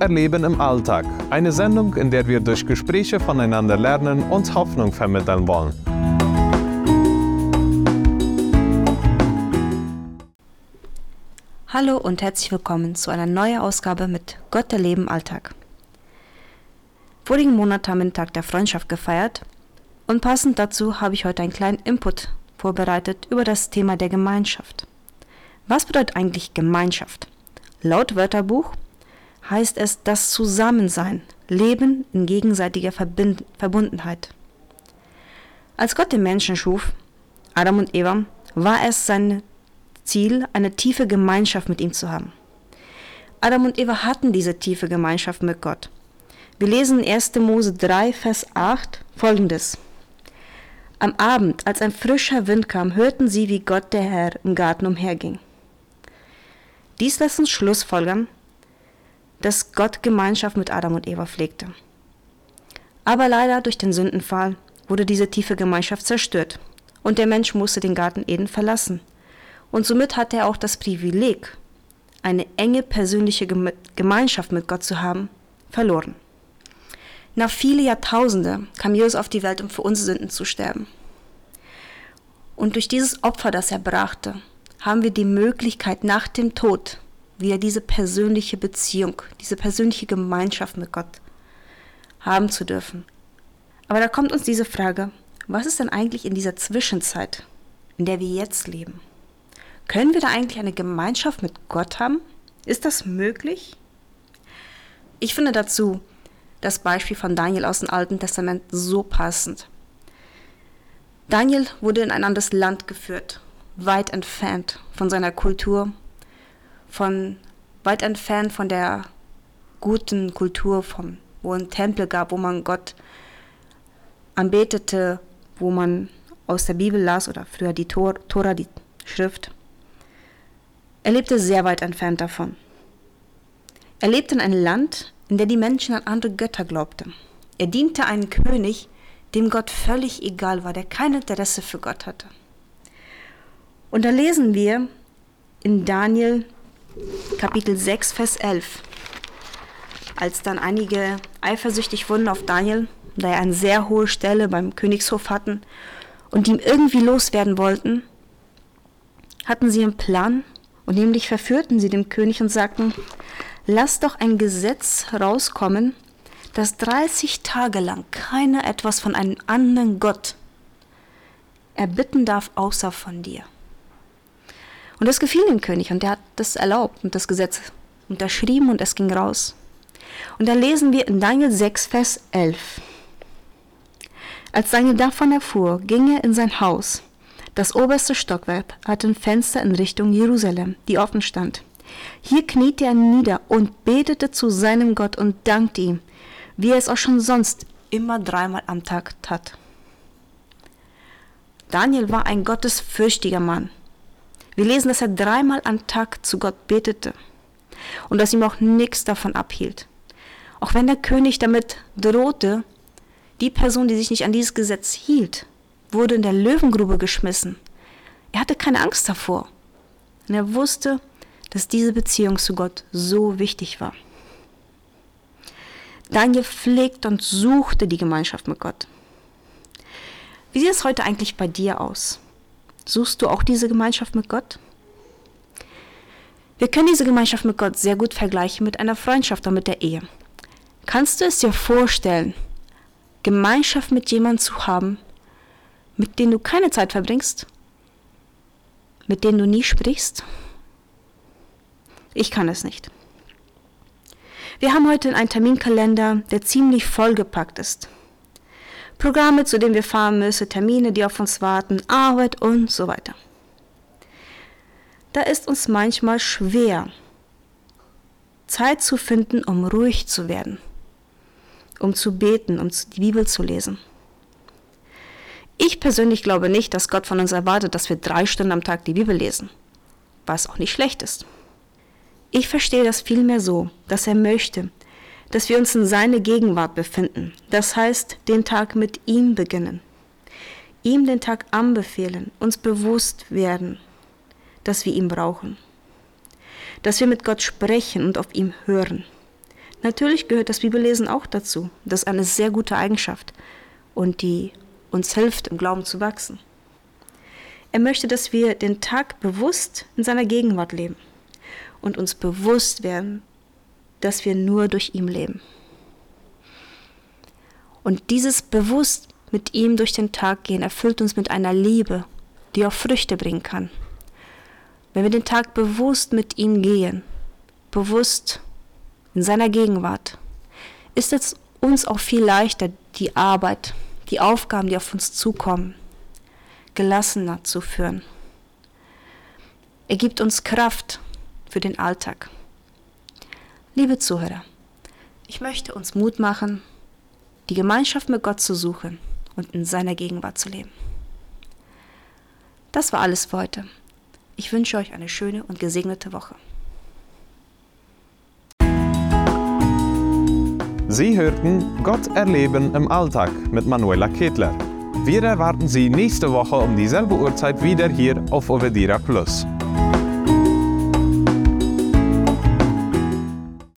Erleben im Alltag. Eine Sendung, in der wir durch Gespräche voneinander lernen und Hoffnung vermitteln wollen. Hallo und herzlich willkommen zu einer neuen Ausgabe mit Gott erleben Alltag. Vorigen Monat haben wir den Tag der Freundschaft gefeiert und passend dazu habe ich heute einen kleinen Input vorbereitet über das Thema der Gemeinschaft. Was bedeutet eigentlich Gemeinschaft? Laut Wörterbuch heißt es das Zusammensein, Leben in gegenseitiger Verbind Verbundenheit. Als Gott den Menschen schuf, Adam und Eva, war es sein Ziel, eine tiefe Gemeinschaft mit ihm zu haben. Adam und Eva hatten diese tiefe Gemeinschaft mit Gott. Wir lesen in 1. Mose 3, Vers 8 folgendes. Am Abend, als ein frischer Wind kam, hörten sie, wie Gott der Herr im Garten umherging. Dies lässt uns schlussfolgern, dass Gott Gemeinschaft mit Adam und Eva pflegte. Aber leider durch den Sündenfall wurde diese tiefe Gemeinschaft zerstört und der Mensch musste den Garten Eden verlassen. Und somit hatte er auch das Privileg, eine enge persönliche Gemeinschaft mit Gott zu haben, verloren. Nach viele Jahrtausende kam Jesus auf die Welt, um für unsere Sünden zu sterben. Und durch dieses Opfer, das er brachte, haben wir die Möglichkeit, nach dem Tod wieder diese persönliche Beziehung, diese persönliche Gemeinschaft mit Gott haben zu dürfen. Aber da kommt uns diese Frage, was ist denn eigentlich in dieser Zwischenzeit, in der wir jetzt leben? Können wir da eigentlich eine Gemeinschaft mit Gott haben? Ist das möglich? Ich finde dazu das Beispiel von Daniel aus dem Alten Testament so passend. Daniel wurde in ein anderes Land geführt weit entfernt von seiner Kultur, von weit entfernt von der guten Kultur, von, wo ein Tempel gab, wo man Gott anbetete, wo man aus der Bibel las oder früher die Tor, Tora, die Schrift. Er lebte sehr weit entfernt davon. Er lebte in einem Land, in dem die Menschen an andere Götter glaubten. Er diente einem König, dem Gott völlig egal war, der kein Interesse für Gott hatte. Und da lesen wir in Daniel Kapitel 6, Vers 11, als dann einige eifersüchtig wurden auf Daniel, da er eine sehr hohe Stelle beim Königshof hatten und ihm irgendwie loswerden wollten, hatten sie einen Plan und nämlich verführten sie den König und sagten, lass doch ein Gesetz rauskommen, dass 30 Tage lang keiner etwas von einem anderen Gott erbitten darf, außer von dir. Und das gefiel dem König und der hat das erlaubt und das Gesetz unterschrieben und es ging raus. Und da lesen wir in Daniel 6, Vers 11. Als Daniel davon erfuhr, ging er in sein Haus. Das oberste Stockwerk hatte ein Fenster in Richtung Jerusalem, die offen stand. Hier kniete er nieder und betete zu seinem Gott und dankte ihm, wie er es auch schon sonst immer dreimal am Tag tat. Daniel war ein gottesfürchtiger Mann. Wir lesen, dass er dreimal am Tag zu Gott betete und dass ihm auch nichts davon abhielt. Auch wenn der König damit drohte, die Person, die sich nicht an dieses Gesetz hielt, wurde in der Löwengrube geschmissen. Er hatte keine Angst davor. Und er wusste, dass diese Beziehung zu Gott so wichtig war. Daniel pflegte und suchte die Gemeinschaft mit Gott. Wie sieht es heute eigentlich bei dir aus? Suchst du auch diese Gemeinschaft mit Gott? Wir können diese Gemeinschaft mit Gott sehr gut vergleichen mit einer Freundschaft oder mit der Ehe. Kannst du es dir vorstellen, Gemeinschaft mit jemandem zu haben, mit dem du keine Zeit verbringst? Mit dem du nie sprichst? Ich kann es nicht. Wir haben heute einen Terminkalender, der ziemlich vollgepackt ist. Programme, zu denen wir fahren müssen, Termine, die auf uns warten, Arbeit und so weiter. Da ist uns manchmal schwer, Zeit zu finden, um ruhig zu werden, um zu beten, um die Bibel zu lesen. Ich persönlich glaube nicht, dass Gott von uns erwartet, dass wir drei Stunden am Tag die Bibel lesen, was auch nicht schlecht ist. Ich verstehe das vielmehr so, dass er möchte, dass wir uns in seine Gegenwart befinden. Das heißt, den Tag mit ihm beginnen. Ihm den Tag anbefehlen, uns bewusst werden, dass wir ihn brauchen. Dass wir mit Gott sprechen und auf ihm hören. Natürlich gehört das Bibellesen auch dazu. Das ist eine sehr gute Eigenschaft und die uns hilft, im Glauben zu wachsen. Er möchte, dass wir den Tag bewusst in seiner Gegenwart leben und uns bewusst werden, dass wir nur durch ihn leben. Und dieses bewusst mit ihm durch den Tag gehen erfüllt uns mit einer Liebe, die auch Früchte bringen kann. Wenn wir den Tag bewusst mit ihm gehen, bewusst in seiner Gegenwart, ist es uns auch viel leichter, die Arbeit, die Aufgaben, die auf uns zukommen, gelassener zu führen. Er gibt uns Kraft für den Alltag. Liebe Zuhörer, ich möchte uns Mut machen, die Gemeinschaft mit Gott zu suchen und in seiner Gegenwart zu leben. Das war alles für heute. Ich wünsche euch eine schöne und gesegnete Woche. Sie hörten Gott erleben im Alltag mit Manuela Ketler. Wir erwarten Sie nächste Woche um dieselbe Uhrzeit wieder hier auf Ovedira Plus.